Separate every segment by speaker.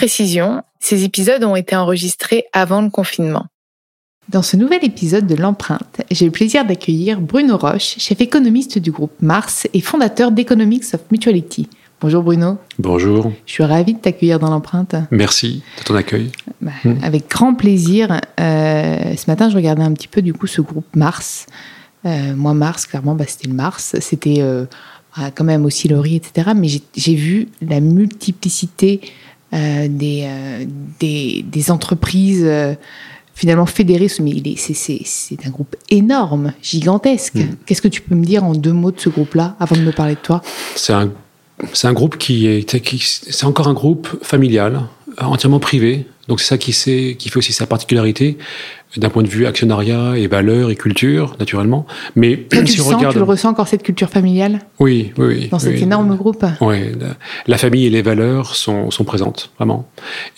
Speaker 1: Précision, ces épisodes ont été enregistrés avant le confinement. Dans ce nouvel épisode de l'empreinte, j'ai le plaisir d'accueillir Bruno Roche, chef économiste du groupe Mars et fondateur d'Economics of Mutuality. Bonjour Bruno.
Speaker 2: Bonjour.
Speaker 1: Je suis ravie de t'accueillir dans l'empreinte.
Speaker 2: Merci de ton accueil.
Speaker 1: Bah, hmm. Avec grand plaisir. Euh, ce matin, je regardais un petit peu du coup ce groupe Mars. Euh, moi, Mars, clairement, bah, c'était le Mars. C'était euh, bah, quand même aussi le riz, etc. Mais j'ai vu la multiplicité euh, des, euh, des, des, entreprises euh, finalement fédérées. Mais c'est un groupe énorme, gigantesque. Mm. Qu'est-ce que tu peux me dire en deux mots de ce groupe-là avant de me parler de toi?
Speaker 2: C'est un, un, groupe qui est, qui, c'est encore un groupe familial, entièrement privé. Donc c'est ça qui, qui fait aussi sa particularité d'un point de vue actionnariat et valeurs et culture, naturellement. Mais
Speaker 1: tu, si regarde... tu le ressens encore cette culture familiale?
Speaker 2: Oui, oui,
Speaker 1: Dans cet énorme groupe
Speaker 2: Oui, la, famille et les valeurs sont, sont présentes, vraiment.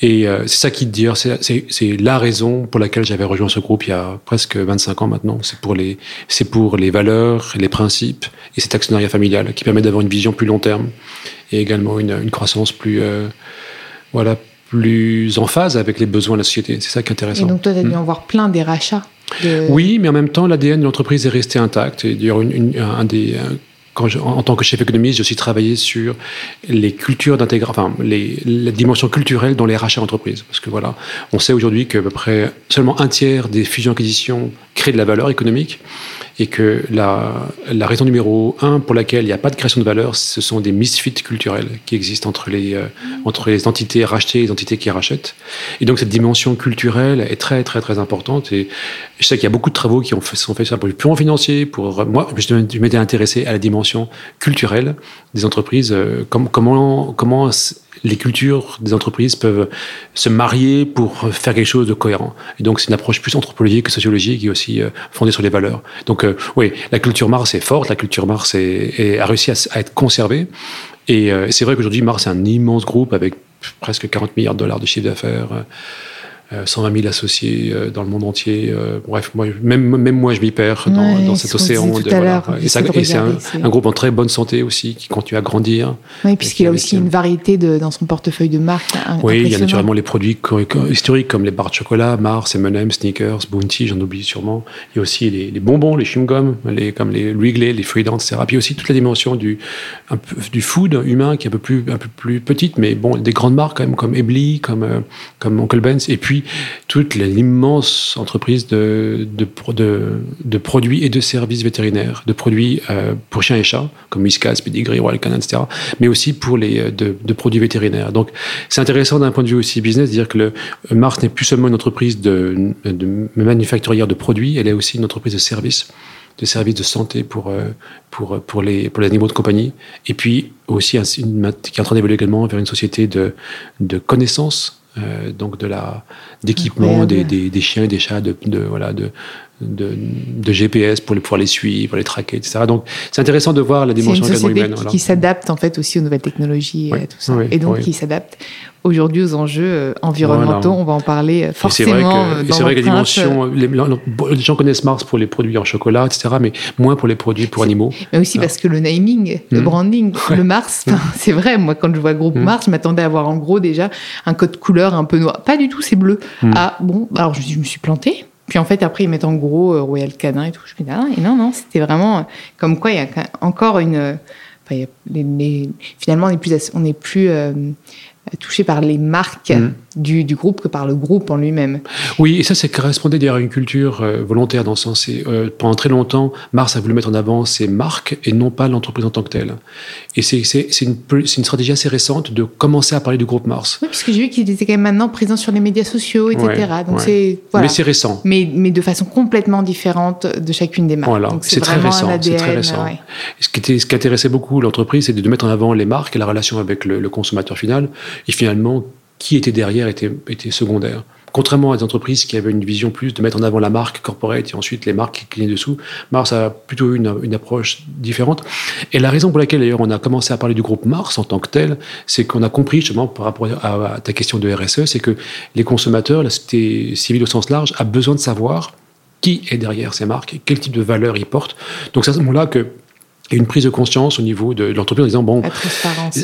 Speaker 2: Et euh, c'est ça qui te dit, c'est la raison pour laquelle j'avais rejoint ce groupe il y a presque 25 ans maintenant. C'est pour les, pour les valeurs, les principes et cet actionnariat familial qui permet d'avoir une vision plus long terme et également une, une croissance plus, euh, voilà, plus en phase avec les besoins de la société. C'est ça qui est intéressant.
Speaker 1: Et donc toi, tu as dû hmm. en voir plein des rachats.
Speaker 2: Oui, mais en même temps, l'ADN de l'entreprise est resté intact. Et d'ailleurs, un des, quand en tant que chef économiste, j'ai aussi travaillé sur les cultures d'intégration, enfin, les, les, dimensions culturelles dans les rachats d'entreprise. Parce que voilà, on sait aujourd'hui qu'à peu près seulement un tiers des fusions-acquisitions créent de la valeur économique et que la, la, raison numéro un pour laquelle il n'y a pas de création de valeur, ce sont des misfits culturels qui existent entre les, euh, entre les entités rachetées et les entités qui rachètent. Et donc cette dimension culturelle est très très très importante. Et je sais qu'il y a beaucoup de travaux qui ont fait, sont faits sur le plan financier. Pour moi, je m'étais intéressé à la dimension culturelle des entreprises. Euh, comment comment les cultures des entreprises peuvent se marier pour faire quelque chose de cohérent. Et donc, c'est une approche plus anthropologique que sociologique et aussi euh, fondée sur les valeurs. Donc, euh, oui, la culture Mars est forte, la culture Mars est, a réussi à, être conservée. Et euh, c'est vrai qu'aujourd'hui, Mars est un immense groupe avec presque 40 milliards de dollars de chiffre d'affaires. 120 euh, 000 associés euh, dans le monde entier. Euh, bref, moi, même, même moi, je m'y perds dans, dans cet océan. De,
Speaker 1: voilà.
Speaker 2: Et, c'est un, un, groupe en très bonne santé aussi, qui continue à grandir.
Speaker 1: Oui, puisqu'il a aussi une variété de, dans son portefeuille de marques.
Speaker 2: Oui, il y a naturellement les produits historiques comme les barres de chocolat, Mars, M&M, Sneakers, Bounty, j'en oublie sûrement. Il y a aussi les, les bonbons, les chewing-gums, les, comme les Wrigley, les Freedom, etc. Puis aussi toute la dimension du, un peu, du food humain qui est un peu plus, un peu plus petite, mais bon, des grandes marques quand même, comme Ebly, comme, comme Uncle Ben's. Et puis, toute l'immense entreprise de, de, produits et de services vétérinaires, de produits euh, pour chiens et chats, comme Whiskas, Pedigree, Royal Canin, etc., mais aussi pour les euh, de, produits vétérinaires. Donc, c'est intéressant d'un point de vue aussi business de dire que le Mars n'est plus seulement une entreprise de, manufacturière de produits, elle est aussi une entreprise de services de services de santé pour, euh, pour, pour, les, pour les animaux de compagnie. Et puis aussi qui est en train d'évoluer également vers une société de, de connaissances donc de la d'équipement des, des, des, chiens et des chats de, de voilà de, de, de, GPS pour les, pouvoir les suivre, les traquer, etc. Donc c'est intéressant de voir la dimension
Speaker 1: également
Speaker 2: humaine.
Speaker 1: Qui, qui s'adapte en fait aussi aux nouvelles technologies et tout ça, et donc qui s'adapte aujourd'hui aux enjeux euh, environnementaux. On va en parler forcément.
Speaker 2: Euh, c'est vrai que, la dimension, les, les, gens connaissent Mars pour les produits en chocolat, etc., mais moins pour les produits pour animaux.
Speaker 1: Mais aussi parce que le naming, le hmm. branding, le Mars, hmm. c'est vrai. Moi, quand je vois groupe hmm. Mars, je m'attendais à avoir en gros déjà un code couleur un peu noir. Pas du tout, c'est bleu. Ah bon, alors je, je me suis planté Puis en fait, après, ils mettent en gros Royal Canin et tout. Je me dis, ah, et non, non, c'était vraiment comme quoi il y a encore une. Enfin, finalement, on est plus, on est plus touché par les marques mm. Du, du, groupe que par le groupe en lui-même.
Speaker 2: Oui, et ça, ça correspondait d'ailleurs à une culture euh, volontaire dans ce sens. Euh, pendant très longtemps, Mars a voulu mettre en avant ses marques et non pas l'entreprise en tant que telle. Et c'est une, une, stratégie assez récente de commencer à parler du groupe Mars.
Speaker 1: Oui, parce que j'ai vu qu'il était quand même maintenant présent sur les médias sociaux, etc. Donc c'est
Speaker 2: voilà. Mais c'est récent.
Speaker 1: Mais, mais de façon complètement différente de chacune des marques.
Speaker 2: Voilà, c'est très récent. C'est très récent. Ce, qui était, ce qui intéressait beaucoup l'entreprise, c'est de mettre en avant les marques et la relation avec le, le consommateur final. Et finalement, qui était derrière était, était secondaire. Contrairement à des entreprises qui avaient une vision plus de mettre en avant la marque corporate et ensuite les marques qui clignent dessous, Mars a plutôt eu une, une, approche différente. Et la raison pour laquelle d'ailleurs on a commencé à parler du groupe Mars en tant que tel, c'est qu'on a compris justement par rapport à, ta question de RSE, c'est que les consommateurs, la société civile au sens large, a besoin de savoir qui est derrière ces marques, quel type de valeur ils portent. Donc c'est à ce moment-là que une prise de conscience au niveau de, l'entreprise en disant bon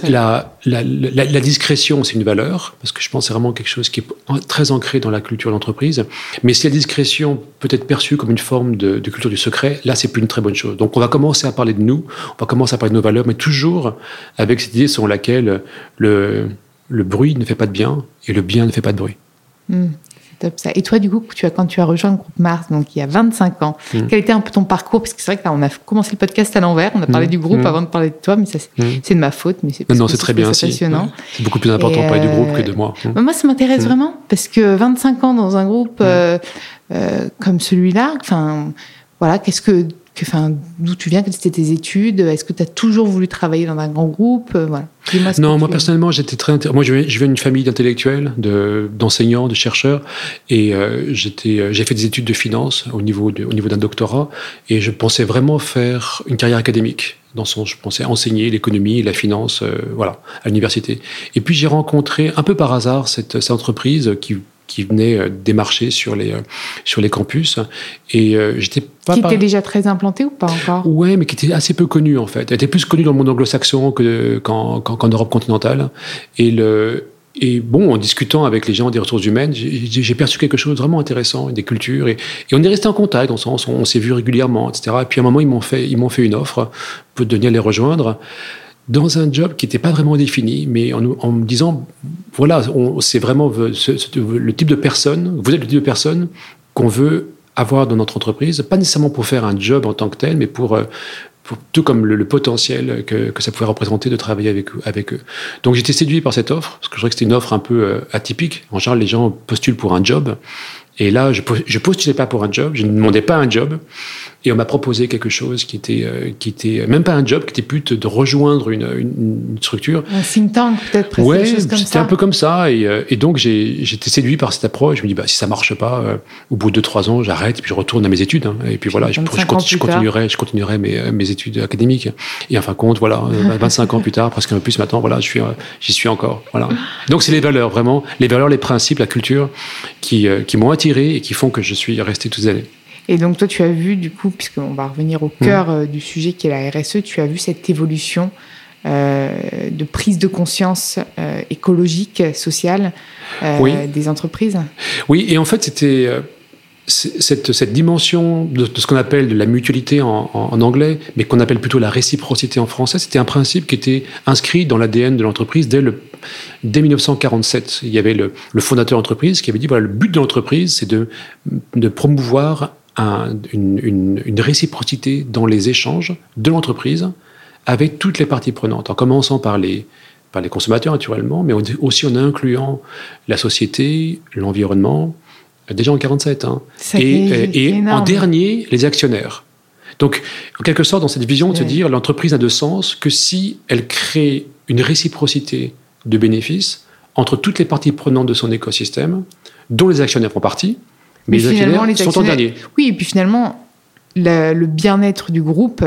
Speaker 2: la, la, la, discrétion c'est une valeur parce que je pense que c'est vraiment quelque chose qui est très ancré dans la culture de l'entreprise. Mais si la discrétion peut être perçue comme une forme de, de culture du secret là c'est plus une très bonne chose. Donc on va commencer à parler de nous on va commencer à parler de nos valeurs mais toujours avec cette idée selon laquelle le, le bruit ne fait pas de bien et le bien ne fait pas de bruit
Speaker 1: Et toi, du coup, tu as, quand tu as rejoint le groupe Mars, donc il y a 25 ans, mm. quel était un peu ton parcours? Parce que c'est vrai que là, on a commencé le podcast à l'envers, on a parlé mm. du groupe mm. avant de parler de toi, mais ça, c'est de ma faute. Mais c'est
Speaker 2: non, c'est très bien. C'est passionnant. C'est beaucoup plus important de parler du groupe que de moi.
Speaker 1: Bah, moi, ça m'intéresse vraiment parce que 25 ans dans un groupe euh, euh, comme celui-là, enfin, voilà, qu'est-ce que enfin, d'où tu viens, quelles étaient tes études Est-ce que tu as toujours voulu travailler dans un grand groupe euh.
Speaker 2: Non, moi personnellement, j'étais très moi je viens d'une famille d'intellectuels, d'enseignants, de, chercheurs, et euh, j'étais, euh, j'ai fait des études de finance au niveau au niveau d'un doctorat, et je pensais vraiment faire une carrière académique. Dans son, je pensais enseigner l'économie, la finance, voilà, à l'université. Et puis j'ai rencontré un peu par hasard cette, cette entreprise qui qui venaient euh, démarcher sur les, euh, sur les campus. Et euh, j'étais
Speaker 1: pas. Qui était déjà très implanté ou pas encore?
Speaker 2: Ouais, mais qui était assez peu connu en fait. Elle était plus connue dans le monde anglo-saxon qu'en Europe continentale. Et le. Et bon, en discutant avec les gens des ressources humaines, j'ai perçu quelque chose de vraiment intéressant, des cultures, et, et on est resté en contact, dans le sens on s'est vu régulièrement, etc. Et puis à un moment, ils m'ont fait, ils m'ont fait une offre pour venir les rejoindre dans un job qui n'était pas vraiment défini, mais en, me disant, voilà, c'est vraiment le type de personne, vous êtes le type de personne qu'on veut avoir dans notre entreprise, pas nécessairement pour faire un job en tant que tel, mais pour, euh, tout comme le, potentiel que, ça pouvait représenter de travailler avec, eux. Donc j'étais séduit par cette offre, parce que je trouvais que c'était une offre un peu euh, atypique. En général, les gens postulent pour un job, et là, je ne postulais pas pour un job, je ne demandais pas un job. Et on m'a proposé quelque chose qui était, euh, qui était même pas un job, qui était plus de rejoindre une, une, structure.
Speaker 1: Un think tank, peut-être,
Speaker 2: ouais, c'était un peu comme ça. Et, euh, et donc, j'étais séduit par cette approche. Je me dis, bah, si ça marche pas, euh, au bout de 2-3 ans, j'arrête et puis je retourne à mes études. Hein. Et puis voilà, je, je, continuerai, je continuerai mes, mes, études académiques. Et en fin de compte, voilà, 25 ans plus tard, presque un peu plus maintenant, voilà, je suis, j'y suis encore. Voilà. Donc, c'est les valeurs, vraiment, les valeurs, les principes, la culture qui, qui m'ont attiré et qui font que je suis resté toutes les années.
Speaker 1: Et donc toi, tu as vu, du coup, puisqu'on va revenir au cœur mmh. euh, du sujet qui est la RSE, tu as vu cette évolution euh, de prise de conscience euh, écologique, sociale des entreprises?
Speaker 2: Oui, et en fait, c'était cette, cette, dimension de, ce qu'on appelle de la mutualité en, en, anglais, mais qu'on appelle plutôt la réciprocité en français, c'était un principe qui était inscrit dans l'ADN de l'entreprise dès, le, dès 1947. Il y avait le, le fondateur de l'entreprise qui avait dit voilà, le but de l'entreprise, c'est de, de promouvoir un, une, une, une, réciprocité dans les échanges de l'entreprise avec toutes les parties prenantes, en commençant par les, par les consommateurs naturellement, mais aussi en incluant la société, l'environnement, déjà en 47. Hein. Et, et en dernier, les actionnaires. Donc, en quelque sorte, dans cette vision de se dire l'entreprise n'a de sens que si elle crée une réciprocité de bénéfices entre toutes les parties prenantes de son écosystème, dont les actionnaires font partie, mais, les actionnaires, sont en dernier.
Speaker 1: Oui, et puis finalement, le bien-être du groupe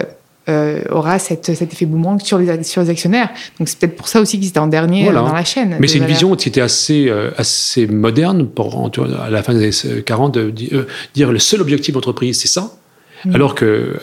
Speaker 1: euh, aura cet effet boomerang sur les, sur les actionnaires. Donc c'est peut-être pour ça aussi qu'ils étaient en dernier euh, dans la chaîne.
Speaker 2: Mais c'est une vision qui était assez, euh, assez moderne pour, à la fin des années 40 de dire le seul objectif d'entreprise, c'est ça. Mm. Alors que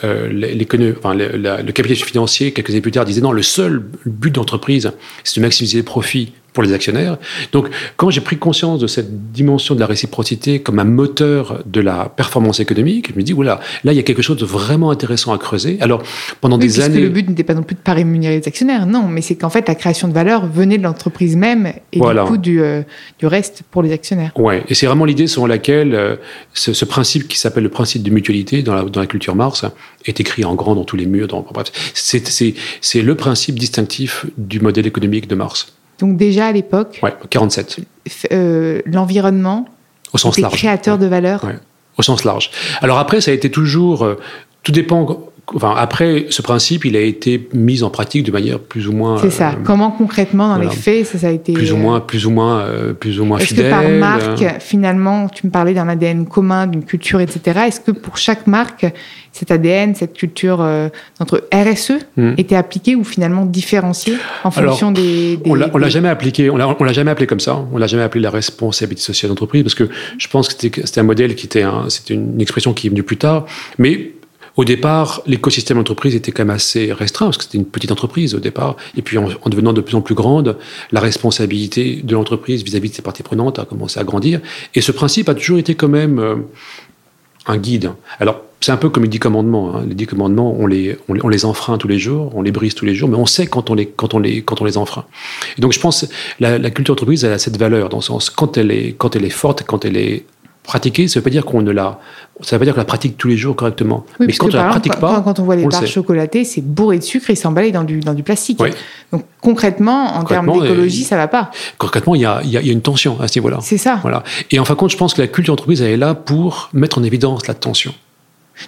Speaker 2: enfin, le, le, capitalisme financier, quelques années plus tard, disait non, le seul but d'entreprise, c'est de maximiser les profits pour les actionnaires. Donc, quand j'ai pris conscience de cette dimension de la réciprocité comme un moteur de la performance économique, je me dis, voilà, là, il y a quelque chose de vraiment intéressant à creuser. Alors, pendant des années.
Speaker 1: le but n'était pas non plus de pas rémunérer les actionnaires, non, mais c'est qu'en fait, la création de valeur venait de l'entreprise même et du coup du, euh, du, reste pour les actionnaires.
Speaker 2: Ouais, et c'est vraiment l'idée selon laquelle euh, ce, principe qui s'appelle le principe de mutualité dans la, dans la culture Mars est écrit en grand dans tous les murs. Dans, bref, c'est le principe distinctif du modèle économique de Mars.
Speaker 1: Donc déjà à l'époque.
Speaker 2: Ouais, 47.
Speaker 1: Euh, l'environnement.
Speaker 2: Au sens large.
Speaker 1: Créateur de valeur.
Speaker 2: Ouais, au sens large. Alors après, ça a été toujours. Euh, tout dépend Enfin, après, ce principe, il a été mis en pratique de manière plus ou moins.
Speaker 1: C'est ça. Euh, Comment concrètement, dans les faits, ça, a été.
Speaker 2: Plus ou moins, plus ou moins, euh, plus ou moins
Speaker 1: Est-ce
Speaker 2: que
Speaker 1: par marque, finalement, tu me parlais d'un ADN commun, d'une culture, etc. Est-ce que pour chaque marque, cet ADN, cette culture euh, notre RSE hmm. était appliquée ou finalement différenciée en fonction des, des,
Speaker 2: On l'a jamais appliqué. On l'a jamais appelé comme ça. On l'a jamais appelé la responsabilité sociale d'entreprise parce que je pense que c'était un modèle qui était, c'était une expression qui est venue plus tard, mais au départ, l'écosystème d'entreprise était quand même assez restreint, parce que c'était une petite entreprise au départ. Et puis, en, devenant de plus en plus grande, la responsabilité de l'entreprise vis-à-vis de ses parties prenantes a commencé à grandir. Et ce principe a toujours été quand même euh, un guide. Alors, c'est un peu comme les dix commandements. Hein. Les dix commandements, on les, on, les enfreint tous les jours, on les brise tous les jours, mais on sait quand on les, quand on les, quand on les enfreint. Et donc, je pense la, la culture d'entreprise, elle a cette valeur, dans le sens, quand elle est, quand elle est forte, quand elle est pratiquer, ça ne veut pas dire qu'on ne la, ça veut pas dire qu'on la pratique tous les jours correctement.
Speaker 1: mais quand on la pratique pas, quand, on voit les barres chocolatées, c'est bourré de sucre et c'est emballé dans du, dans du plastique. Donc concrètement, en termes d'écologie, ça va pas.
Speaker 2: Concrètement, il y a, y a, une tension à ce niveau-là.
Speaker 1: C'est ça.
Speaker 2: Voilà. Et en fin de compte, je pense que la culture d'entreprise, elle est là pour mettre en évidence la tension.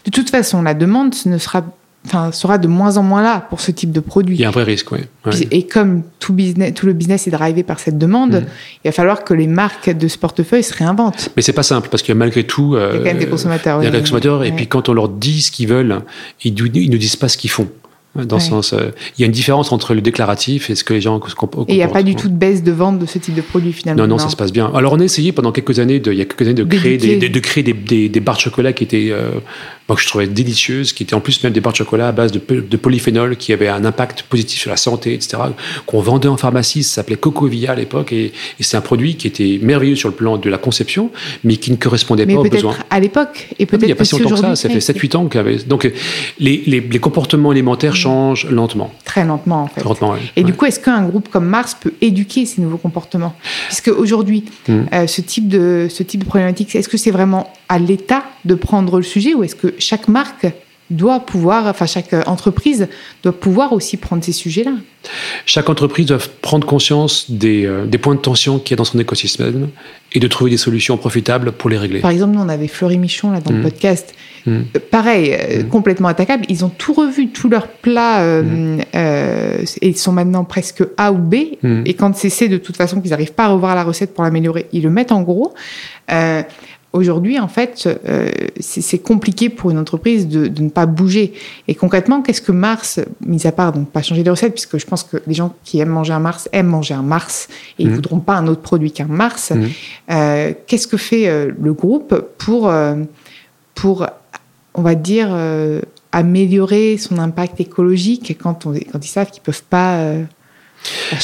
Speaker 1: De toute façon, la demande ne sera enfin, sera de moins en moins là pour ce type de produit.
Speaker 2: Il y a un vrai risque, oui.
Speaker 1: Et comme tout, business, tout le business est drivé par cette demande, mm. il va falloir que les marques de ce portefeuille se réinventent.
Speaker 2: Mais c'est pas simple parce que malgré tout,
Speaker 1: il y a quand même des consommateurs.
Speaker 2: Il y a des consommateurs et puis quand on leur dit ce qu'ils veulent, ils, ils ne disent pas ce qu'ils font. Dans sens, euh, il y a une différence entre le déclaratif et ce que les gens
Speaker 1: Et il n'y a pas du tout de baisse de vente de ce type de produit finalement.
Speaker 2: Non, non, ça se passe bien. Alors on a essayé pendant quelques années, de, il y a quelques années, de créer des, de, créer des, des, barres de chocolat qui étaient euh, moi, que je trouvais délicieuses, qui étaient en plus même des barres de chocolat à base de, de polyphénol, qui avaient un impact positif sur la santé, etc., qu'on vendait en pharmacie, ça s'appelait Cocovia à l'époque, et, et c'est un produit qui était merveilleux sur le plan de la conception, mais qui ne correspondait pas aux besoins.
Speaker 1: à l'époque, et peut-être Il
Speaker 2: n'y a pas si longtemps que ça, ça fait 7-8 ans avait Donc, les, les, les, comportements alimentaires changent lentement.
Speaker 1: Très lentement, en fait.
Speaker 2: Lentement,
Speaker 1: Et du coup, est-ce qu'un groupe comme Mars peut éduquer ces nouveaux comportements? Puisque aujourd'hui, mmh. euh, ce, type de, ce type de problématique, est-ce que c'est vraiment à l'État de prendre le sujet ou est-ce que chaque marque doit pouvoir, enfin chaque entreprise doit pouvoir aussi prendre ces sujets-là.
Speaker 2: Chaque entreprise doit prendre conscience des, euh, des points de tension qu'il y a dans son écosystème et de trouver des solutions profitables pour les régler.
Speaker 1: Par exemple, nous on avait Fleury Michon là dans le mmh. podcast. Mmh. Euh, pareil, euh, mmh. complètement attaquable. Ils ont tout revu, tous leurs plats, et ils sont maintenant presque A ou B. Et quand c'est de toute façon qu'ils n'arrivent pas à revoir la recette pour l'améliorer, ils le mettent en gros. Aujourd'hui, en fait, euh, c'est compliqué pour une entreprise de, de, ne pas bouger. Et concrètement, qu'est-ce que Mars, mis à part donc pas changer les recettes, puisque je pense que les gens qui aiment manger un Mars aiment manger un Mars et ils ne mmh. voudront pas un autre produit qu'un Mars. Mmh. Euh, qu'est-ce que fait euh, le groupe pour, pour, on va dire, améliorer son impact écologique quand, on, quand ils savent qu'ils peuvent pas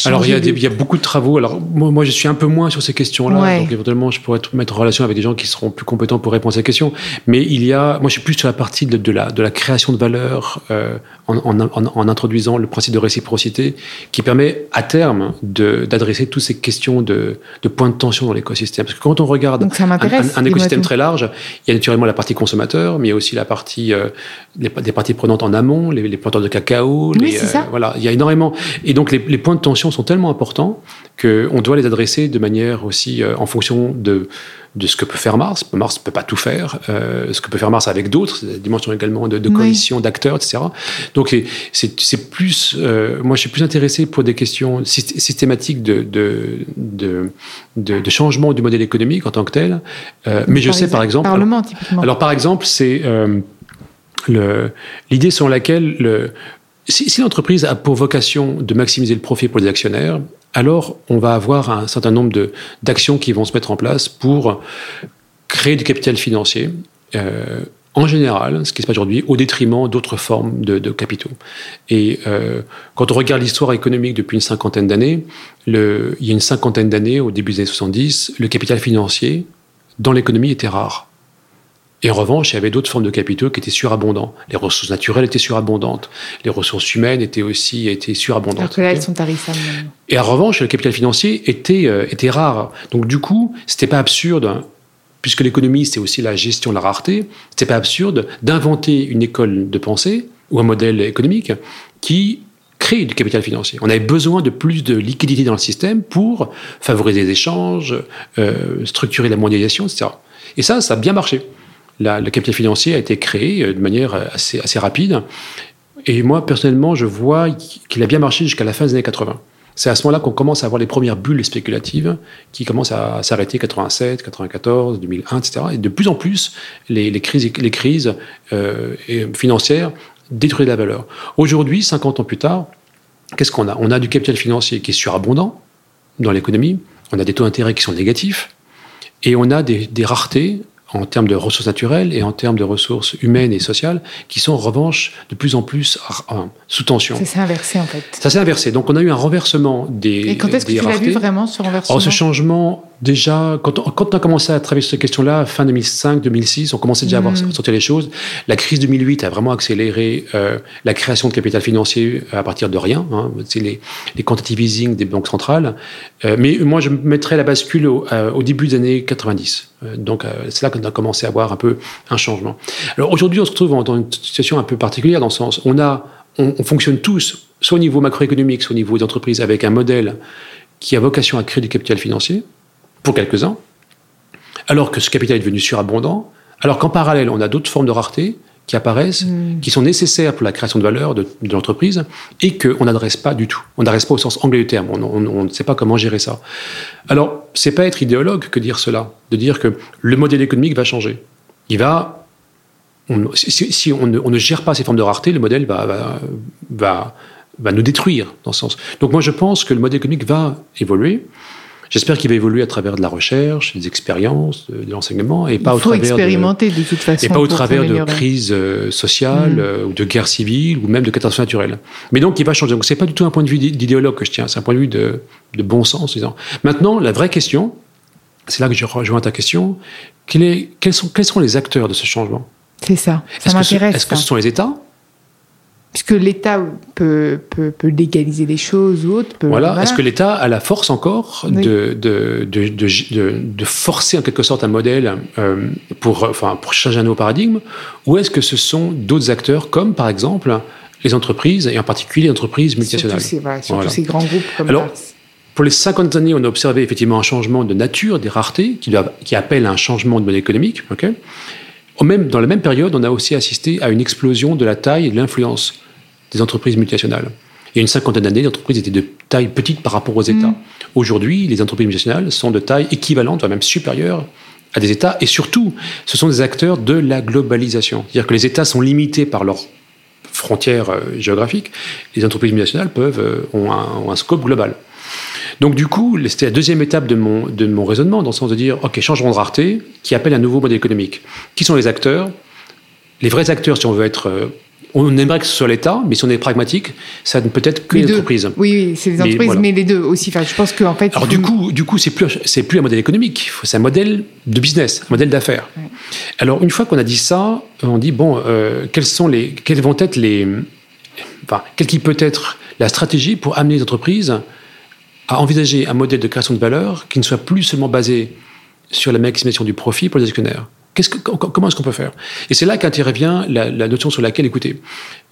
Speaker 2: alors il y, a il y, a beaucoup de travaux. Alors moi, moi, je suis un peu moins sur ces questions-là, donc éventuellement je pourrais mettre en relation avec des gens qui seront plus compétents pour répondre à ces questions. Mais il y a, moi je suis plus sur la partie de, de la, de la création de valeur euh, en, en, en, introduisant le principe de réciprocité, qui permet à terme d'adresser toutes ces questions de, de points de tension dans l'écosystème. Parce que quand on regarde un, un, écosystème très large, il y a naturellement la partie consommateur, mais il y a aussi la partie euh, des parties prenantes en amont, les, les planteurs de cacao,
Speaker 1: oui, les, euh,
Speaker 2: voilà, il y a énormément. Et donc les, les points de tension sont tellement importants qu'on doit les adresser de manière aussi euh, en fonction de, de ce que peut faire Mars. Mars ne peut pas tout faire. Euh, ce que peut faire Mars avec d'autres, la dimension également de, de coalition, d'acteurs, etc. Donc c'est plus, euh, moi je suis plus intéressé pour des questions systématiques de, de, de, de, changement du modèle économique en tant que tel. mais je sais par exemple.
Speaker 1: Parlement,
Speaker 2: typiquement. Alors par exemple, c'est l'idée selon laquelle le, si, l'entreprise a pour vocation de maximiser le profit pour les actionnaires, alors on va avoir un certain nombre d'actions qui vont se mettre en place pour créer du capital financier. Euh, en général, ce qui se passe aujourd'hui, au détriment d'autres formes de, capitaux. Et euh, quand on regarde l'histoire économique depuis une cinquantaine d'années, il y a une cinquantaine d'années, au début des années 70, le capital financier dans l'économie était rare. Et en revanche, il y avait d'autres formes de capitaux qui étaient surabondants. Les ressources naturelles étaient surabondantes. Les ressources humaines étaient aussi étaient surabondantes. Alors
Speaker 1: que là, elles sont tarissables.
Speaker 2: Et en revanche, le capital financier était, euh, était rare. Donc du coup, c'était pas absurde puisque l'économie, c'est aussi la gestion de la rareté, c'est pas absurde d'inventer une école de pensée ou un modèle économique qui crée du capital financier. On avait besoin de plus de liquidité dans le système pour favoriser les échanges, euh, structurer la mondialisation, etc. Et ça, ça a bien marché. Le capital financier a été créé euh, de manière assez, assez rapide. Et moi, personnellement, je vois qu'il a bien marché jusqu'à la fin des années 80. C'est à ce moment-là qu'on commence à avoir les premières bulles spéculatives qui commencent à s'arrêter 87, 94, 2001, etc. Et de plus en plus, les, crises, euh, financières détruisent la valeur. Aujourd'hui, 50 ans plus tard, qu'est-ce qu'on a? On a du capital financier qui est surabondant dans l'économie, on a des taux d'intérêt qui sont négatifs, et on a des raretés en termes de ressources naturelles et en termes de ressources humaines et sociales, qui sont en revanche de plus en plus sous tension.
Speaker 1: Ça s'est inversé en fait.
Speaker 2: Ça s'est inversé. Donc on a eu un renversement des.
Speaker 1: Et quand est-ce que tu l'as vu vraiment ce renversement?
Speaker 2: Ce changement, déjà, quand on, quand on, a commencé à travailler sur cette question-là, fin 2005, 2006, on commençait déjà à voir hmm. sortir les choses. La crise 2008 a vraiment accéléré euh, la création de capital financier à partir de rien. Hein. C'est les, les quantitative easing des banques centrales. Euh, mais moi, je mettrais la bascule au, euh, au début des années 90. donc c'est là qu'on a commencé à voir un peu un changement. Alors aujourd'hui, on se retrouve dans une situation un peu particulière dans le sens, on a, on, on fonctionne tous, soit au niveau macroéconomique, soit au niveau des entreprises, avec un modèle qui a vocation à créer du capital financier pour quelques-uns, alors que ce capital est devenu surabondant, alors qu'en parallèle, on a d'autres formes de rareté qui apparaissent, hmm. qui sont nécessaires pour la création de valeur de, l'entreprise et qu'on n'adresse pas du tout. On n'adresse pas au sens anglais du terme. On, ne sait pas comment gérer ça. Alors, c'est pas être idéologue que dire cela, de dire que le modèle économique va changer. Il va. si, on, ne, gère pas ces formes de rareté, le modèle va, va, va, va nous détruire dans ce sens. Donc, moi, je pense que le modèle économique va évoluer. J'espère qu'il va évoluer à travers de la recherche, des expériences, de, l'enseignement, et pas
Speaker 1: au
Speaker 2: travers
Speaker 1: expérimenter de, toute façon
Speaker 2: et pas au travers de crises euh, sociales mm. euh, ou de guerres civiles ou même de catastrophes naturelles. Mais donc, il va changer. Donc, c'est pas du tout un point de vue d'idéologue que je tiens, c'est un point de vue de, bon sens. Disons. Maintenant, la vraie question, c'est là que je rejoins ta question, est, quels, sont, quels sont les acteurs de ce changement?
Speaker 1: C'est ça. Ça m'intéresse.
Speaker 2: Est-ce que ce sont les États?
Speaker 1: Puisque l'État peut, peut, peut, légaliser les choses ou autre.
Speaker 2: voilà. Est-ce que l'État a la force encore de, de, de, de, forcer en quelque sorte un modèle euh, pour, enfin, pour changer un nouveau paradigme? Ou est-ce que ce sont d'autres acteurs, comme par exemple les entreprises, et en particulier les entreprises multinationales?
Speaker 1: Surtout, ces, grands groupes comme
Speaker 2: Alors, pour les 50 années, on a observé effectivement un changement de nature des raretés qui, doivent, qui appelle à un changement de modèle économique. Même, dans la même période, on a aussi assisté à une explosion de la taille et de l'influence des entreprises multinationales. Il y a une cinquantaine d'années, les entreprises étaient de taille petite par rapport aux États. Mm. Aujourd'hui, les entreprises multinationales sont de taille équivalente, voire même supérieure à des États, et surtout, ce sont des acteurs de la globalisation. C'est-à-dire que les États sont limités par leurs frontières euh, géographiques, les entreprises multinationales peuvent, euh, ont, un, scope global. Donc du coup, c'était la deuxième étape de mon, de mon raisonnement, dans le sens de dire, OK, changement de rareté, qui appelle un nouveau modèle économique. Qui sont les acteurs? Les vrais acteurs, si on veut être euh, on aimerait que ce soit l'État, mais si on est pragmatique, ça ne peut être que les entreprises.
Speaker 1: Oui, c'est les entreprises, mais, les deux aussi. Enfin, je pense qu'en fait.
Speaker 2: Alors du coup, du coup, c'est plus c'est plus un modèle économique, c'est un modèle de business, un modèle d'affaires. Alors une fois qu'on a dit ça, on dit bon, euh, quels sont les, quels vont être les, enfin, quelle qui peut être la stratégie pour amener les entreprises à envisager un modèle de création de valeur qui ne soit plus seulement basé sur la maximisation du profit pour les actionnaires comment est-ce qu'on peut faire? Et c'est là qu'intervient la, la, notion sur laquelle, écoutez,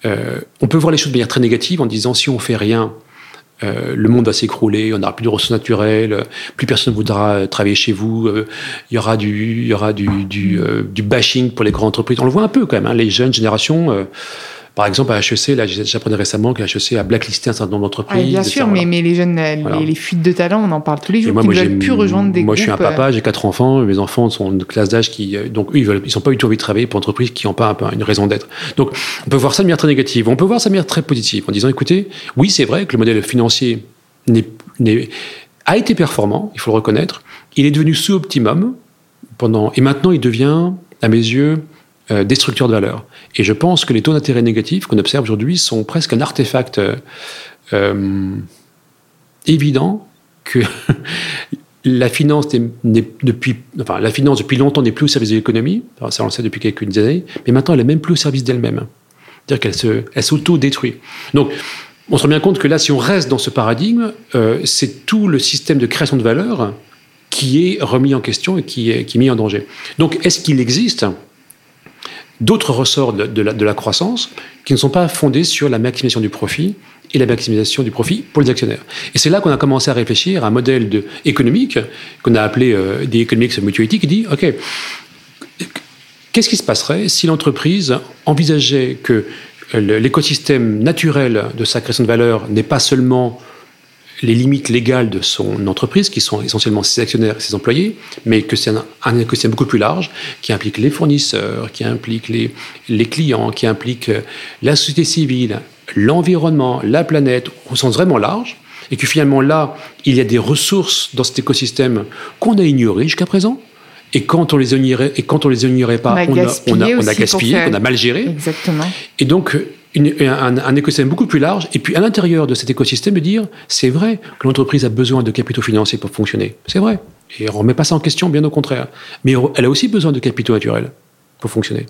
Speaker 2: euh, on peut voir les choses de manière très négative en disant si on fait rien, euh, le monde va s'écrouler, on n'aura plus de ressources naturelles, plus personne ne voudra travailler chez vous, euh, il y aura du, y aura du, bashing pour les grandes entreprises. On le voit un peu quand même, hein, les jeunes générations par exemple, à HEC, là, j'apprenais récemment qu'à HEC a blacklisté un certain nombre d'entreprises. Ah,
Speaker 1: bien sûr, mais, mais, les jeunes, les, fuites de talent, on en parle tous les jours.
Speaker 2: Moi,
Speaker 1: ils ne veulent plus rejoindre des
Speaker 2: Moi,
Speaker 1: je
Speaker 2: suis un papa, j'ai quatre enfants, mes enfants sont de classe d'âge qui, euh, donc eux, ils ne sont pas du tout envie de travailler pour entreprises qui n'ont pas une raison d'être. Donc, on peut voir ça de manière très négative. On peut voir ça de manière très positive en disant, écoutez, oui, c'est vrai que le modèle financier a été performant, il faut le reconnaître. Il est devenu sous-optimum pendant, et maintenant, il devient, à mes yeux, destructeur de valeur. Et je pense que les taux d'intérêt négatifs qu'on observe aujourd'hui sont presque un artefact évident que la finance, depuis, enfin, la finance depuis longtemps n'est plus au service de l'économie, ça on le sait depuis quelques années, mais maintenant elle n'est même plus au service d'elle-même. C'est-à-dire qu'elle se, elle s'auto-détruit. Donc, on se rend bien compte que là, si on reste dans ce paradigme, euh, c'est tout le système de création de valeur qui est remis en question et qui est, qui est mis en danger. Donc, est-ce qu'il existe d'autres ressorts de, la, croissance qui ne sont pas fondés sur la maximisation du profit et la maximisation du profit pour les actionnaires. Et c'est là qu'on a commencé à réfléchir à un modèle économique qu'on a appelé euh, des economics mutuality qui dit, OK, qu'est-ce qui se passerait si l'entreprise envisageait que l'écosystème naturel de sa création de valeur n'est pas seulement les limites légales de son entreprise, qui sont essentiellement ses actionnaires et ses employés, mais que c'est un, écosystème beaucoup plus large, qui implique les fournisseurs, qui implique les, les clients, qui implique euh, la société civile, l'environnement, la planète, au sens vraiment large, et que finalement là, il y a des ressources dans cet écosystème qu'on a ignorées jusqu'à présent, et quand on les ignorait, et quand on les ignorait pas, on a gaspillé, on a, on a, gaspillé, on a mal géré.
Speaker 1: Exactement.
Speaker 2: Et donc, un, écosystème beaucoup plus large, et puis à l'intérieur de cet écosystème, de dire, c'est vrai que l'entreprise a besoin de capitaux financiers pour fonctionner. C'est vrai. Et on ne remet pas ça en question, bien au contraire. Mais elle a aussi besoin de capitaux naturels pour fonctionner.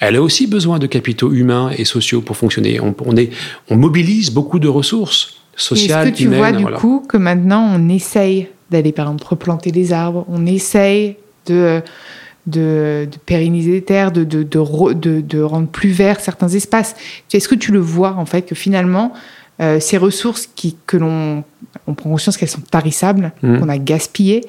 Speaker 2: Elle a aussi besoin de capitaux humains et sociaux pour fonctionner. On, est, on mobilise beaucoup de ressources sociales,
Speaker 1: Est-ce que tu vois du coup que maintenant on essaye d'aller par exemple replanter des arbres, on essaye de, de, pérenniser des terres, de, de, de, rendre plus verts certains espaces. Est-ce que tu le vois en fait que finalement euh, ces ressources qui, que l'on on prend conscience qu'elles sont tarissables, mmh. qu'on a gaspillées.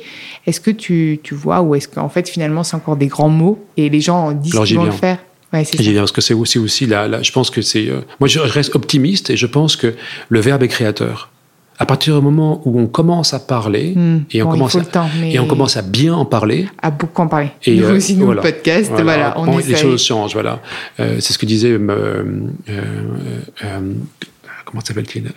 Speaker 1: Est-ce que tu, tu vois ou est-ce qu'en fait finalement c'est encore des grands mots et les gens disent qu'ils vont le faire?
Speaker 2: Ouais, J'y viens parce que c'est aussi aussi là, je pense que c'est euh, moi je reste optimiste et je pense que le verbe est créateur à partir du moment où on commence à parler
Speaker 1: hmm.
Speaker 2: et, on commence à, et on commence à bien en parler,
Speaker 1: à beaucoup en parler. Et nous euh, aussi, nous, voilà. podcast, voilà, on,
Speaker 2: Les choses changent, voilà. Euh, c'est ce que disait euh, comment s'appelle-t-il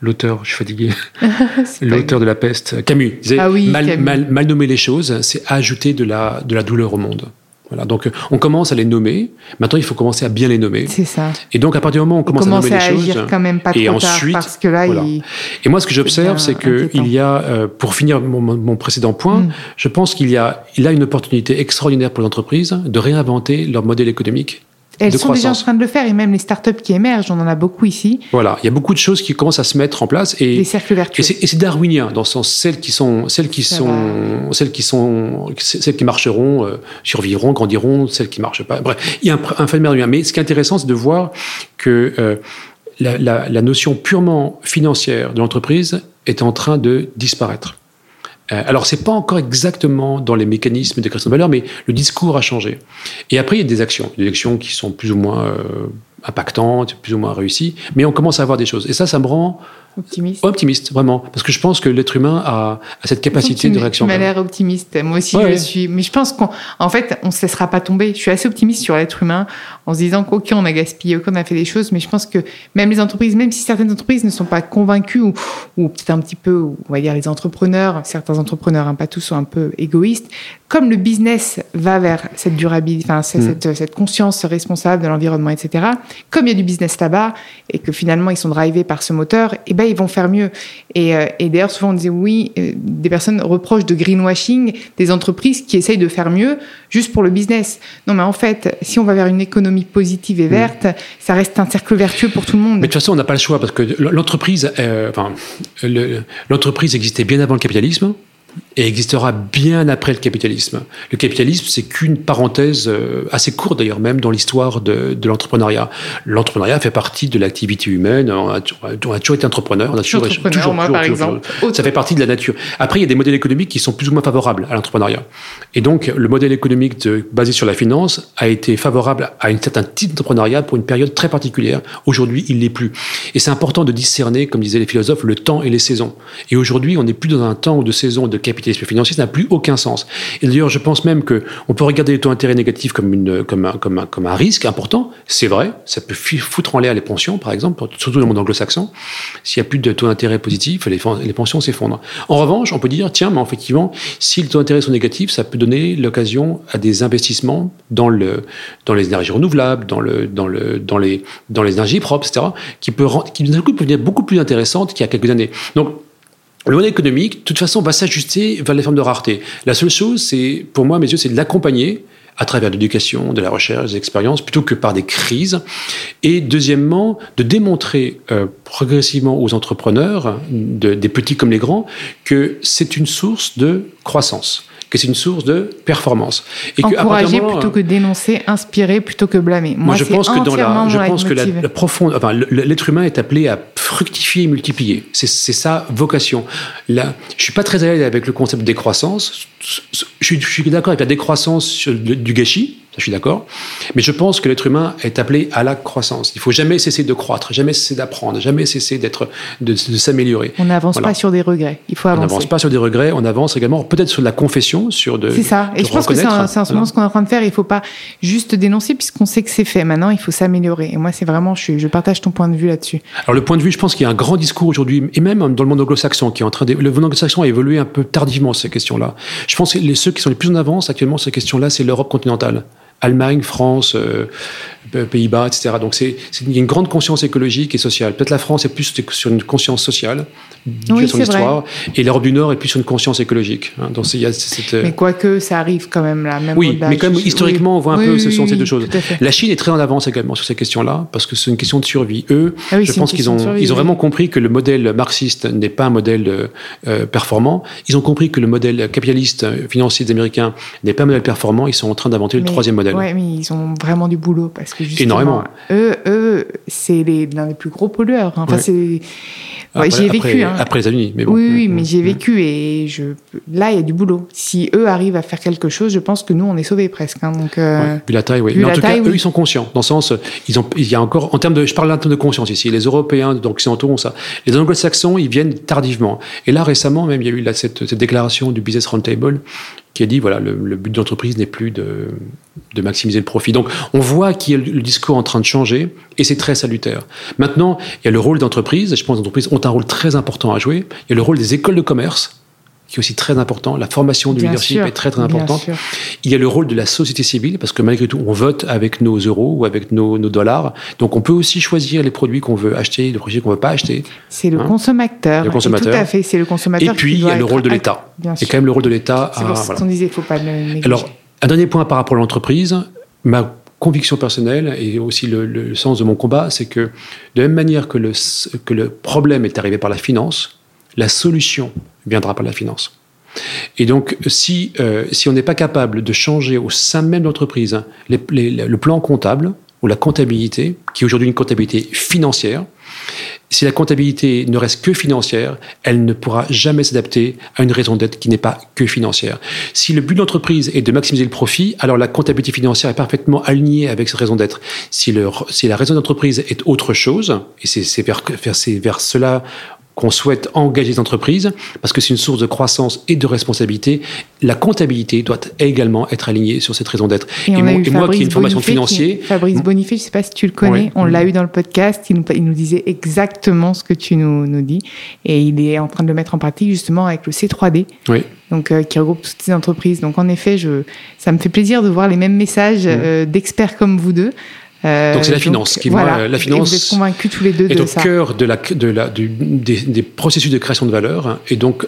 Speaker 2: L'auteur, je suis fatigué. L'auteur de la peste, Camus. Disait,
Speaker 1: ah oui,
Speaker 2: mal, Mal, mal, nommer les choses, c'est ajouter de la, de la douleur au monde. Voilà, donc on commence à les nommer. Maintenant, il faut commencer à bien les nommer.
Speaker 1: C'est ça.
Speaker 2: Et donc, à partir du moment où on commence à nommer les choses,
Speaker 1: quand même pas trop
Speaker 2: et
Speaker 1: tard,
Speaker 2: ensuite,
Speaker 1: parce que là, il...
Speaker 2: et moi, ce que j'observe, c'est que il y a, euh, pour finir mon, mon précédent point, mm. je pense qu'il y a, il a une opportunité extraordinaire pour l'entreprise de réinventer leur modèle économique
Speaker 1: elles sont déjà en train de le faire, et même les startups qui émergent, on en a beaucoup ici.
Speaker 2: Voilà, il y a beaucoup de choses qui commencent à se mettre en place. Et,
Speaker 1: les cercles vertueux.
Speaker 2: Et c'est darwinien, dans le sens, celles qui sont, celles qui sont, celles qui sont, celles qui marcheront, euh, survivront, grandiront, celles qui marchent pas. Bref, il y a un, un phénomène Mais ce qui est intéressant, c'est de voir que euh, la, la, la notion purement financière de l'entreprise est en train de disparaître. Euh, alors, c'est pas encore exactement dans les mécanismes de création de valeur, mais le discours a changé. Et après, il y a des actions, des actions qui sont plus ou moins euh, impactantes, plus ou moins réussies, mais on commence à avoir des choses. Et ça, ça me rend
Speaker 1: Optimiste.
Speaker 2: Optimiste, vraiment. Parce que je pense que l'être humain a, cette capacité de réaction.
Speaker 1: Tu m'as l'air optimiste. Moi aussi, je suis. Mais je pense qu'en fait, on ne se laissera pas tomber. Je suis assez optimiste sur l'être humain en se disant qu'ok, on a gaspillé, ok, on a fait des choses. Mais je pense que même les entreprises, même si certaines entreprises ne sont pas convaincues ou, ou peut-être un petit peu, on va dire les entrepreneurs, certains entrepreneurs, hein, pas tous, sont un peu égoïstes. Comme le business va vers cette durabilité, enfin, mm. cette, cette conscience responsable de l'environnement, etc. Comme il y a du business là-bas et que finalement ils sont drivés par ce moteur, et eh ben ils vont faire mieux. Et, euh, et d'ailleurs, souvent on disait oui, euh, des personnes reprochent de greenwashing des entreprises qui essayent de faire mieux juste pour le business. Non, mais en fait, si on va vers une économie positive et verte, ça reste un cercle vertueux pour tout le monde.
Speaker 2: Mais de toute façon, on n'a pas le choix parce que l'entreprise, euh, enfin, l'entreprise existait bien avant le capitalisme et existera bien après le capitalisme. Le capitalisme, c'est qu'une parenthèse euh, assez courte d'ailleurs même dans l'histoire de, de l'entrepreneuriat. L'entrepreneuriat fait partie de l'activité humaine. On a, on a, toujours été entrepreneur. On a toujours,
Speaker 1: entrepreneur, toujours, moi, par exemple.
Speaker 2: ça fait partie de la nature. Après, il y a des modèles économiques qui sont plus ou moins favorables à l'entrepreneuriat. Et donc, le modèle économique de, basé sur la finance a été favorable à une certain type d'entrepreneuriat pour une période très particulière. Aujourd'hui, il l'est plus. Et c'est important de discerner, comme disaient les philosophes, le temps et les saisons. Et aujourd'hui, on n'est plus dans un temps de saison de capitalisme capitalisme financier, ça n'a plus aucun sens. Et d'ailleurs, je pense même que on peut regarder les taux d'intérêt négatifs comme, une, comme, un, comme, un, comme un risque important. C'est vrai, ça peut foutre en l'air les pensions, par exemple, surtout dans le monde anglo-saxon. S'il n'y a plus de taux d'intérêt positifs, les, pensions s'effondrent. En revanche, on peut dire, tiens, mais effectivement, si les taux d'intérêt sont négatifs, ça peut donner l'occasion à des investissements dans, le, dans les énergies renouvelables, dans, le, dans, le, dans, les, dans les énergies propres, etc., qui, peut, qui d'un coup peuvent devenir beaucoup plus intéressantes qu'il y a quelques années. Donc, le modèle économique, de toute façon, va s'ajuster vers les formes de rareté. La seule chose, c'est, pour moi, à mes yeux, c'est de l'accompagner à travers l'éducation, de la recherche, des expériences, plutôt que par des crises. Et deuxièmement, de démontrer euh, progressivement aux entrepreneurs, des petits comme les grands, que c'est une source de croissance que c'est une source de performance.
Speaker 1: Et Encourager plutôt que dénoncer, inspirer plutôt que blâmer.
Speaker 2: Moi, je pense que dans la, je pense que la, profonde, enfin, l'être humain est appelé à fructifier et multiplier. C'est sa vocation. Là, je suis pas très à l'aise avec le concept de décroissance. Je, je suis d'accord avec la décroissance du gâchis je suis d'accord. Mais je pense que l'être humain est appelé à la croissance. Il faut jamais cesser de croître, jamais cesser d'apprendre, jamais cesser d'être, de, s'améliorer.
Speaker 1: On n'avance pas sur des regrets. Il faut avancer.
Speaker 2: On n'avance pas sur des regrets. On avance également peut-être sur la confession, sur de.
Speaker 1: C'est ça. Et je pense que c'est un, ce ce qu'on est en train de faire. Il faut pas juste dénoncer puisqu'on sait que c'est fait. Maintenant, il faut s'améliorer. Et moi, c'est vraiment, je, je partage ton point de vue là-dessus.
Speaker 2: Alors le point de vue, je pense qu'il y a un grand discours aujourd'hui, et même dans le monde anglo-saxon, qui est en train de, le monde anglo-saxon a évolué un peu tardivement ces questions-là. Je pense que les, ceux qui sont les plus en avance actuellement sur ces questions-là, c'est l'Europe continentale. Allemagne, France, euh, Pays-Bas, etc. Donc c'est, il y a une grande conscience écologique et sociale. Peut-être la France est plus sur une conscience sociale,
Speaker 1: oui, son histoire,
Speaker 2: et l'Europe du Nord est plus sur une conscience écologique. Hein. Donc il y a cette,
Speaker 1: euh, Mais quoique ça arrive quand même là, même
Speaker 2: Oui, mais même historiquement on voit un peu ce sont ces deux choses. La Chine est très en avance également sur ces questions-là parce que c'est une question de survie. Eux, ah je pense qu'ils ont, ils ont vraiment compris que le modèle marxiste n'est pas un modèle euh, performant. Ils ont compris que le modèle capitaliste financier des Américains n'est pas un modèle performant. Ils sont en train d'inventer le troisième modèle.
Speaker 1: Oui, mais ils ont vraiment du boulot parce que
Speaker 2: Énormément.
Speaker 1: Eux, eux c'est l'un des plus gros pollueurs. Enfin, c'est.
Speaker 2: j'y ai vécu. Hein. Après les États-Unis, mais bon.
Speaker 1: Oui, oui, mais j'y ai vécu et je. Là, il y a du boulot. Si eux arrivent à faire quelque chose, je pense que nous, on est sauvés presque. Hein, donc.
Speaker 2: Euh, vu la taille, oui. Mais en tout cas, eux, ils sont conscients. Dans le sens, ils ont, il y a encore, en termes de, je parle en termes de conscience ici. Les Européens, donc occidentaux ont ça. Les Anglo-Saxons, ils viennent tardivement. Et là, récemment, même, il y a eu cette, cette déclaration du Business Roundtable qui a dit voilà le, but de l'entreprise n'est plus de, de, maximiser le profit. Donc on voit qu'il y a le, discours en train de changer et c'est très salutaire. Maintenant, il y a le rôle d'entreprise. Je pense que les entreprises ont un rôle très important à jouer. Il y a le rôle des écoles de commerce qui est aussi très important. La formation du leadership est très très importante. Il y a le rôle de la société civile, parce que malgré tout, on vote avec nos euros ou avec nos, nos dollars. Donc on peut aussi choisir les produits qu'on veut acheter, les produits qu'on ne veut pas acheter.
Speaker 1: C'est le, hein? consommateur.
Speaker 2: le consommateur.
Speaker 1: tout à fait, c'est le consommateur.
Speaker 2: Et puis, il y a le rôle de l'État. C'est quand même le rôle de l'État.
Speaker 1: C'est pour ça qu'on disait, il ne faut pas le négliger.
Speaker 2: Alors, un dernier point par rapport à l'entreprise. Ma conviction personnelle et aussi le, sens de mon combat, c'est que de la même manière que le, que le problème est arrivé par la finance, la solution viendra par la finance. Et donc, si, euh, si on n'est pas capable de changer au sein même de l'entreprise le plan comptable ou la comptabilité, qui est aujourd'hui une comptabilité financière, si la comptabilité ne reste que financière, elle ne pourra jamais s'adapter à une raison d'être qui n'est pas que financière. Si le but de l'entreprise est de maximiser le profit, alors la comptabilité financière est parfaitement alignée avec cette raison d'être. Si, la raison d'entreprise est autre chose, et c'est vers cela qu'on souhaite engager les entreprises, parce que c'est une source de croissance et de responsabilité, la comptabilité doit également être alignée sur cette raison d'être.
Speaker 1: Et, moi, qui ai une formation financière... Fabrice Bonifay, je ne sais pas si tu le connais, on l'a eu dans le podcast, il nous, il nous, disait exactement ce que tu nous, nous, dis, et il est en train de le mettre en pratique justement avec le C3D.
Speaker 2: Oui.
Speaker 1: Donc, euh, qui regroupe toutes ces entreprises. Donc, en effet, je, ça me fait plaisir de voir les mêmes messages euh, d'experts comme vous deux.
Speaker 2: Euh, donc c'est la finance qui
Speaker 1: voilà,
Speaker 2: la finance
Speaker 1: vous êtes convaincus tous les deux
Speaker 2: est
Speaker 1: de
Speaker 2: au cœur de la de la du, des, des, processus de création de valeur hein. et donc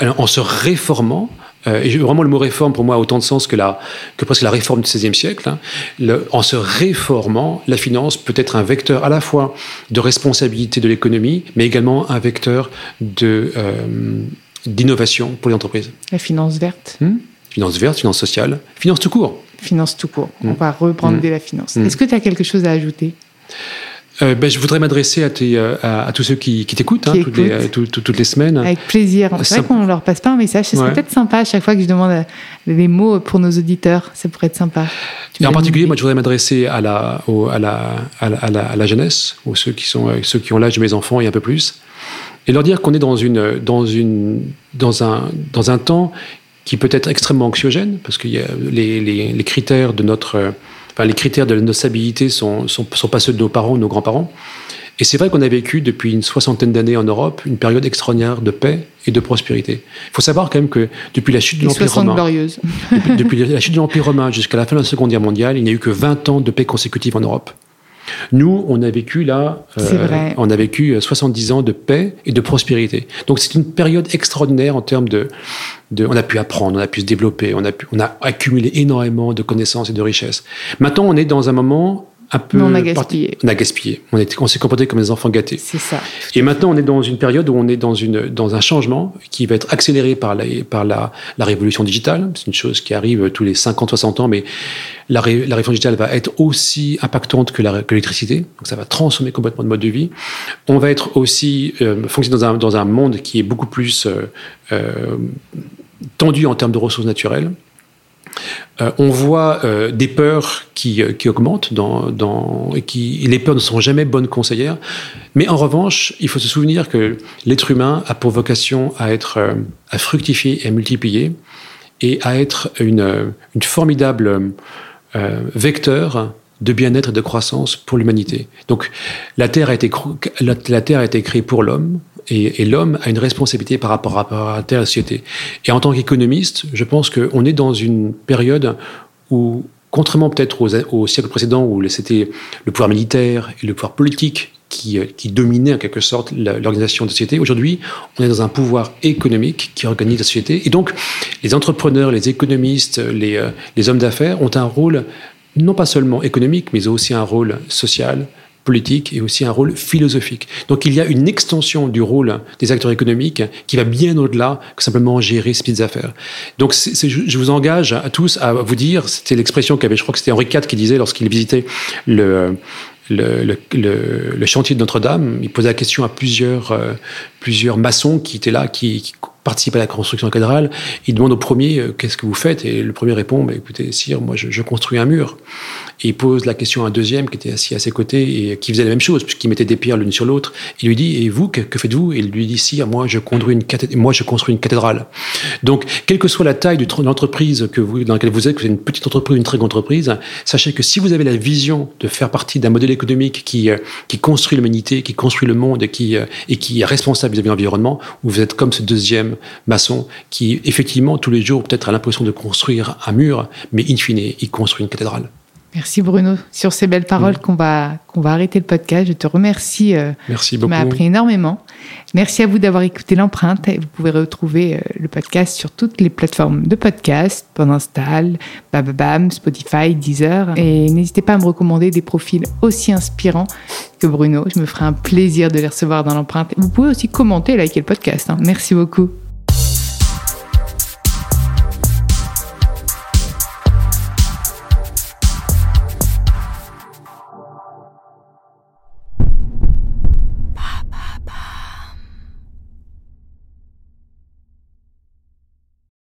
Speaker 2: en se réformant euh, et vraiment le mot réforme pour moi a autant de sens que la que presque la réforme du XVIe siècle. Hein. Le, en se réformant, la finance peut être un vecteur à la fois de responsabilité de l'économie, mais également un vecteur de euh, d'innovation pour les entreprises.
Speaker 1: La finance verte.
Speaker 2: Hmm? Finance verte, finance sociale, finance tout court.
Speaker 1: Finance tout court. On mm. va reprendre mm. la finance. Mm. Est-ce que tu as quelque chose à ajouter?
Speaker 2: Euh, ben, je voudrais m'adresser à, euh, à, tous ceux qui, t'écoutent, hein, toutes, les, euh, toutes, les semaines.
Speaker 1: Avec plaisir. C'est vrai qu'on ne leur passe pas un message. Ce serait peut-être sympa à chaque fois que je demande des mots pour nos auditeurs. Ça pourrait être sympa.
Speaker 2: en particulier, moi, je voudrais m'adresser à la, à, la, à, la, à la jeunesse, aux ceux qui, sont, ceux qui ont l'âge de mes enfants et un peu plus. et leur dire qu'on est dans, une, dans, une, dans, un, dans un temps qui peut être extrêmement anxiogène, parce que y a les, les, les, critères de notre, enfin, les critères de notre stabilité sont, sont, sont pas ceux de nos parents ou nos grands-parents. Et c'est vrai qu'on a vécu depuis une soixantaine d'années en Europe une période extraordinaire de paix et de prospérité. Il faut savoir quand même que depuis la chute de l'Empire romain, depuis, depuis, la chute de l'Empire romain jusqu'à la fin de la Seconde Guerre mondiale, il n'y a eu que 20 ans de paix consécutive en Europe. Nous, on a vécu là,
Speaker 1: euh,
Speaker 2: on a vécu 70 ans de paix et de prospérité. Donc c'est une période extraordinaire en termes de, de, on a pu apprendre, on a pu se développer, on a pu, on a accumulé énormément de connaissances et de richesses. Maintenant, on est dans un moment un peu.
Speaker 1: On a gaspillé.
Speaker 2: On a gaspillé. On, est, on s'est comporté comme des enfants gâtés.
Speaker 1: C'est ça.
Speaker 2: Et maintenant, on est dans une période où on est dans, une, dans un changement qui va être accéléré par la, par la, la révolution digitale. C'est une chose qui arrive tous les 50, 60 ans, mais la, la révolution digitale va être aussi impactante que l'électricité. Donc, ça va transformer complètement le mode de vie. On va être aussi euh, fonctionner dans un, dans un monde qui est beaucoup plus euh, euh, tendu en termes de ressources naturelles. Euh, on voit euh, des peurs qui, euh, qui augmentent, dans, dans, et qui, les peurs ne sont jamais bonnes conseillères. Mais en revanche, il faut se souvenir que l'être humain a pour vocation à être, à fructifier et à multiplier, et à être une, une formidable vecteur de bien-être et de croissance pour l'humanité. Donc la Terre a été, la Terre a été créée pour l'homme, et, l'homme a une responsabilité par rapport à, à la société. Et en tant qu'économiste, je pense qu'on est dans une période où, contrairement peut-être aux, aux siècles précédents où c'était le pouvoir militaire et le pouvoir politique qui, qui dominait en quelque sorte l'organisation de la société. Aujourd'hui, on est dans un pouvoir économique qui organise la société. Et donc, les entrepreneurs, les économistes, les, les hommes d'affaires ont un rôle non pas seulement économique, mais aussi un rôle social, politique et aussi un rôle philosophique. Donc il y a une extension du rôle des acteurs économiques qui va bien au-delà que simplement gérer ces petites affaires. Donc je vous engage à tous à vous dire, c'était l'expression qu'avait, je crois que c'était Henri IV qui disait lorsqu'il visitait le, le, le, chantier de Notre-Dame, il posait la question à plusieurs, euh, plusieurs maçons qui étaient là, qui participe à la construction de la cathédrale, il demande au premier euh, qu'est-ce que vous faites et le premier répond bah, écoutez sire moi je, construis un mur. Et il pose la question à un deuxième qui était assis à ses côtés et qui faisait la même chose puisqu'il mettait des pierres l'une sur l'autre. Il lui dit et vous que, faites-vous? Et il lui dit sire moi je construis une cathédrale donc quelle que soit la taille de l'entreprise que vous dans laquelle vous êtes que vous êtes une petite entreprise une très grande entreprise sachez que si vous avez la vision de faire partie d'un modèle économique qui euh, qui construit l'humanité qui construit le monde et qui euh, et qui est responsable vis-à-vis -vis de l'environnement vous êtes comme ce deuxième maçon qui, effectivement, tous les jours, peut-être a l'impression de construire un mur, mais in fine, il construit une cathédrale.
Speaker 1: Merci Bruno. Sur ces belles paroles mmh. qu'on va, qu'on va arrêter le podcast, je te remercie.
Speaker 2: Euh, Merci beaucoup.
Speaker 1: Tu m'as appris énormément. Merci à vous d'avoir écouté l'empreinte. Vous pouvez retrouver euh, le podcast sur toutes les plateformes de podcast, Pendinstall, Bababam, Spotify, Deezer. Et n'hésitez pas à me recommander des profils aussi inspirants que Bruno. Je me ferai un plaisir de les recevoir dans l'empreinte. Vous pouvez aussi commenter et liker le podcast. Hein. Merci beaucoup.